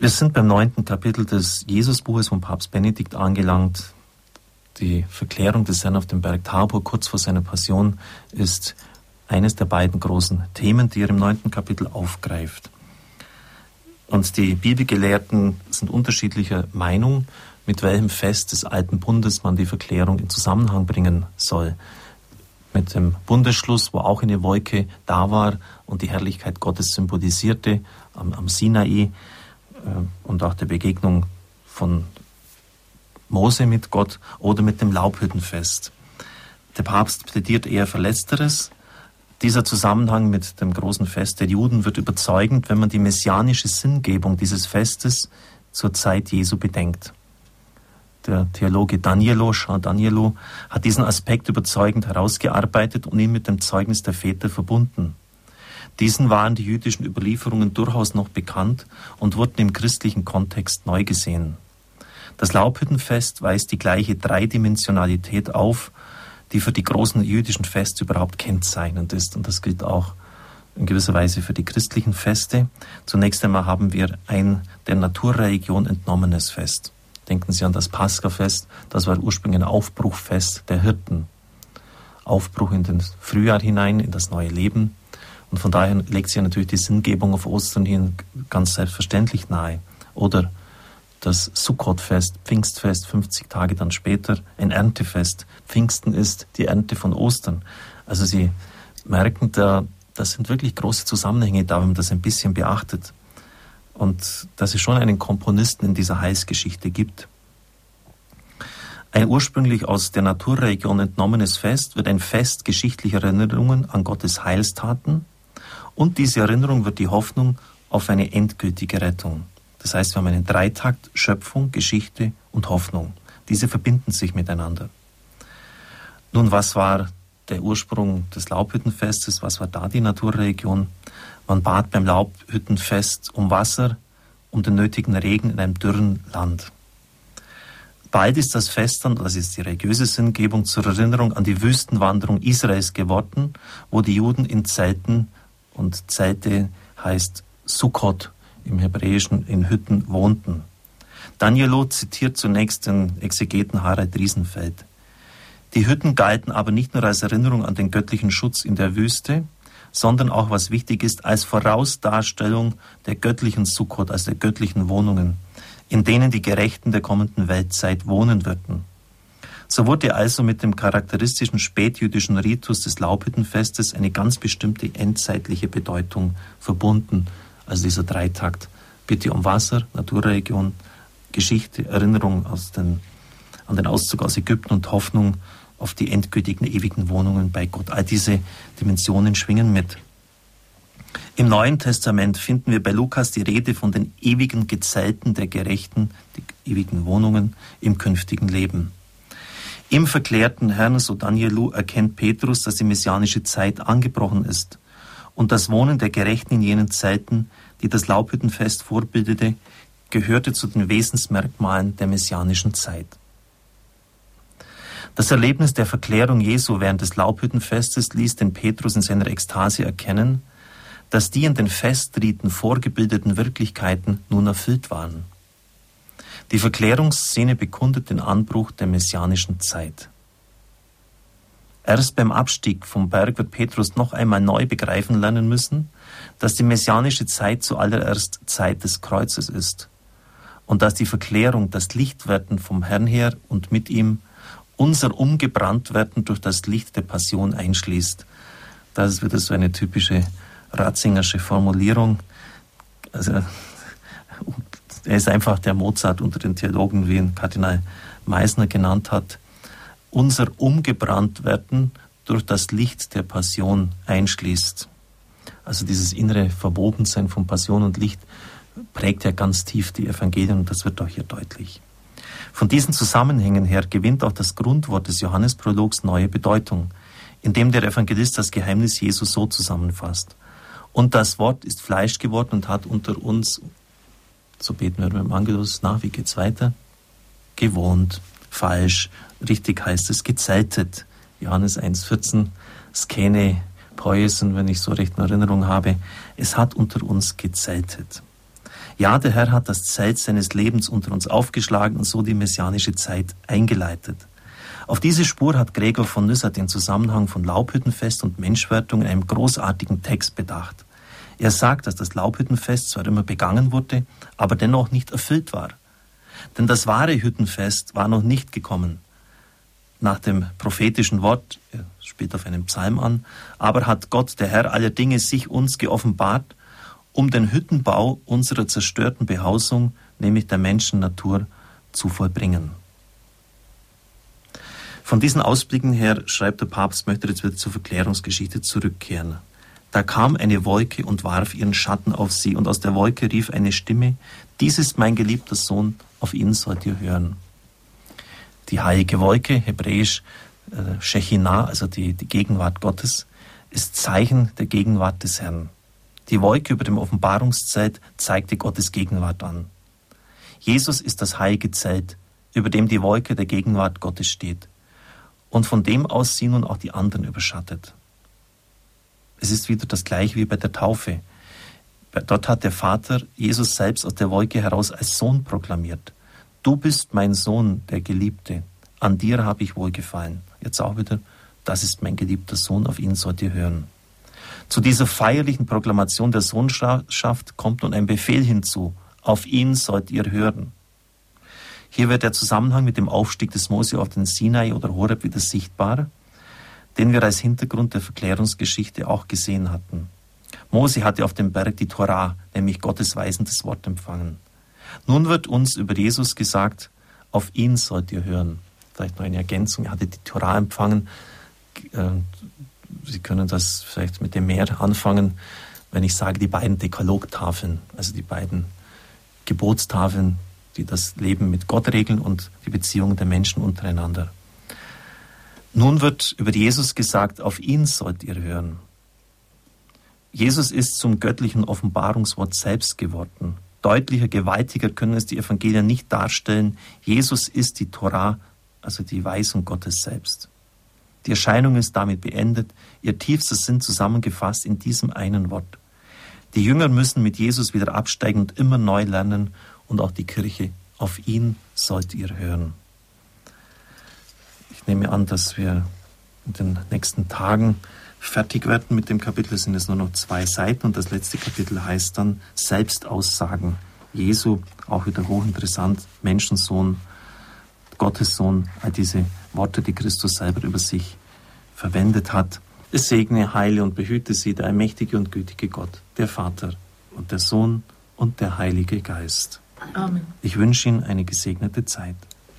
Wir sind beim neunten Kapitel des Jesusbuches von Papst Benedikt angelangt. Die Verklärung des Herrn auf dem Berg Tabor kurz vor seiner Passion ist eines der beiden großen Themen, die er im neunten Kapitel aufgreift. Und die Bibelgelehrten sind unterschiedlicher Meinung, mit welchem Fest des alten Bundes man die Verklärung in Zusammenhang bringen soll. Mit dem Bundesschluss, wo auch eine Wolke da war und die Herrlichkeit Gottes symbolisierte am, am Sinai, und auch der Begegnung von Mose mit Gott oder mit dem Laubhüttenfest. Der Papst plädiert eher für Letzteres. Dieser Zusammenhang mit dem großen Fest der Juden wird überzeugend, wenn man die messianische Sinngebung dieses Festes zur Zeit Jesu bedenkt. Der Theologe Danielo, Jean Danielo, hat diesen Aspekt überzeugend herausgearbeitet und ihn mit dem Zeugnis der Väter verbunden. Diesen waren die jüdischen Überlieferungen durchaus noch bekannt und wurden im christlichen Kontext neu gesehen. Das Laubhüttenfest weist die gleiche Dreidimensionalität auf, die für die großen jüdischen Feste überhaupt kennzeichnend ist. Und das gilt auch in gewisser Weise für die christlichen Feste. Zunächst einmal haben wir ein der Naturreligion entnommenes Fest. Denken Sie an das Paschafest, das war ursprünglich ein Aufbruchfest der Hirten. Aufbruch in den Frühjahr hinein, in das neue Leben. Und von daher legt sich natürlich die Sinngebung auf Ostern hin ganz selbstverständlich nahe. Oder das Sukkotfest, Pfingstfest, 50 Tage dann später, ein Erntefest. Pfingsten ist die Ernte von Ostern. Also Sie merken, da, das sind wirklich große Zusammenhänge da, wenn man das ein bisschen beachtet. Und dass es schon einen Komponisten in dieser Heilsgeschichte gibt. Ein ursprünglich aus der Naturregion entnommenes Fest wird ein Fest geschichtlicher Erinnerungen an Gottes Heilstaten, und diese Erinnerung wird die Hoffnung auf eine endgültige Rettung. Das heißt, wir haben einen Dreitakt Schöpfung, Geschichte und Hoffnung. Diese verbinden sich miteinander. Nun, was war der Ursprung des Laubhüttenfestes? Was war da die Naturreligion? Man bat beim Laubhüttenfest um Wasser, um den nötigen Regen in einem dürren Land. Bald ist das Fest dann, das ist die religiöse Sinngebung, zur Erinnerung an die Wüstenwanderung Israels geworden, wo die Juden in Zelten und Zelte heißt Sukkot im Hebräischen in Hütten wohnten. Danielo zitiert zunächst den Exegeten Harald Riesenfeld. Die Hütten galten aber nicht nur als Erinnerung an den göttlichen Schutz in der Wüste, sondern auch, was wichtig ist, als Vorausdarstellung der göttlichen Sukkot, also der göttlichen Wohnungen, in denen die Gerechten der kommenden Weltzeit wohnen würden. So wurde also mit dem charakteristischen spätjüdischen Ritus des Laubhüttenfestes eine ganz bestimmte endzeitliche Bedeutung verbunden. Also dieser Dreitakt. Bitte um Wasser, Naturregion, Geschichte, Erinnerung den, an den Auszug aus Ägypten und Hoffnung auf die endgültigen ewigen Wohnungen bei Gott. All diese Dimensionen schwingen mit. Im Neuen Testament finden wir bei Lukas die Rede von den ewigen Gezeiten der Gerechten, die ewigen Wohnungen im künftigen Leben. Im verklärten Herrn, so Danielu, erkennt Petrus, dass die messianische Zeit angebrochen ist und das Wohnen der Gerechten in jenen Zeiten, die das Laubhüttenfest vorbildete, gehörte zu den Wesensmerkmalen der messianischen Zeit. Das Erlebnis der Verklärung Jesu während des Laubhüttenfestes ließ den Petrus in seiner Ekstase erkennen, dass die in den Festriten vorgebildeten Wirklichkeiten nun erfüllt waren. Die Verklärungsszene bekundet den Anbruch der messianischen Zeit. Erst beim Abstieg vom Berg wird Petrus noch einmal neu begreifen lernen müssen, dass die messianische Zeit zuallererst Zeit des Kreuzes ist und dass die Verklärung, das Lichtwerden vom Herrn her und mit ihm unser Umgebranntwerden durch das Licht der Passion einschließt. Das ist wieder so eine typische Ratzingersche Formulierung. Also er ist einfach der Mozart unter den Theologen, wie ihn Kardinal Meisner genannt hat. Unser Umgebranntwerden durch das Licht der Passion einschließt. Also dieses innere Verwobensein von Passion und Licht prägt ja ganz tief die Evangelien und das wird auch hier deutlich. Von diesen Zusammenhängen her gewinnt auch das Grundwort des Johannesprologs neue Bedeutung, indem der Evangelist das Geheimnis Jesu so zusammenfasst. Und das Wort ist Fleisch geworden und hat unter uns so beten wir beim Angelus nach. Wie geht's weiter? Gewohnt, falsch, richtig heißt es gezeltet. Johannes 1,14, Skene, Poesen, wenn ich so recht in Erinnerung habe. Es hat unter uns gezeltet. Ja, der Herr hat das Zelt seines Lebens unter uns aufgeschlagen und so die messianische Zeit eingeleitet. Auf diese Spur hat Gregor von Nyssa den Zusammenhang von Laubhüttenfest und Menschwertung in einem großartigen Text bedacht. Er sagt, dass das Laubhüttenfest zwar immer begangen wurde, aber dennoch nicht erfüllt war. Denn das wahre Hüttenfest war noch nicht gekommen. Nach dem prophetischen Wort, er spielt auf einen Psalm an, aber hat Gott, der Herr aller Dinge, sich uns geoffenbart, um den Hüttenbau unserer zerstörten Behausung, nämlich der Menschennatur, zu vollbringen. Von diesen Ausblicken her schreibt der Papst, möchte jetzt wieder zur Verklärungsgeschichte zurückkehren. Da kam eine Wolke und warf ihren Schatten auf sie, und aus der Wolke rief eine Stimme, Dies ist mein geliebter Sohn, auf ihn sollt ihr hören. Die heilige Wolke, hebräisch äh, Shechinah, also die, die Gegenwart Gottes, ist Zeichen der Gegenwart des Herrn. Die Wolke über dem Offenbarungszelt zeigte Gottes Gegenwart an. Jesus ist das heilige Zelt, über dem die Wolke der Gegenwart Gottes steht und von dem aus sie nun auch die anderen überschattet. Es ist wieder das gleiche wie bei der Taufe. Dort hat der Vater Jesus selbst aus der Wolke heraus als Sohn proklamiert. Du bist mein Sohn, der Geliebte. An dir habe ich wohlgefallen. Jetzt auch wieder, das ist mein geliebter Sohn, auf ihn sollt ihr hören. Zu dieser feierlichen Proklamation der Sohnschaft kommt nun ein Befehl hinzu. Auf ihn sollt ihr hören. Hier wird der Zusammenhang mit dem Aufstieg des Mose auf den Sinai oder Horeb wieder sichtbar, den wir als Hintergrund der Verklärungsgeschichte auch gesehen hatten. Mose hatte auf dem Berg die Torah, nämlich Gottes weisendes Wort empfangen. Nun wird uns über Jesus gesagt, auf ihn sollt ihr hören. Vielleicht noch eine Ergänzung, er hatte die Torah empfangen. Äh, Sie können das vielleicht mit dem mehr anfangen, wenn ich sage, die beiden Dekalogtafeln, also die beiden Gebotstafeln, die das Leben mit Gott regeln und die Beziehung der Menschen untereinander. Nun wird über Jesus gesagt, auf ihn sollt ihr hören. Jesus ist zum göttlichen Offenbarungswort selbst geworden. Deutlicher, gewaltiger können es die Evangelien nicht darstellen. Jesus ist die Torah, also die Weisung Gottes selbst. Die Erscheinung ist damit beendet, ihr tiefster Sinn zusammengefasst in diesem einen Wort. Die Jünger müssen mit Jesus wieder absteigen und immer neu lernen und auch die Kirche. Auf ihn sollt ihr hören. Ich nehme an, dass wir in den nächsten Tagen fertig werden mit dem Kapitel. Es sind jetzt nur noch zwei Seiten und das letzte Kapitel heißt dann Selbstaussagen Jesu, auch wieder hochinteressant, Menschensohn, Gottessohn, all diese Worte, die Christus selber über sich verwendet hat. Es segne, heile und behüte sie, der allmächtige und gütige Gott, der Vater und der Sohn und der Heilige Geist. Amen. Ich wünsche Ihnen eine gesegnete Zeit.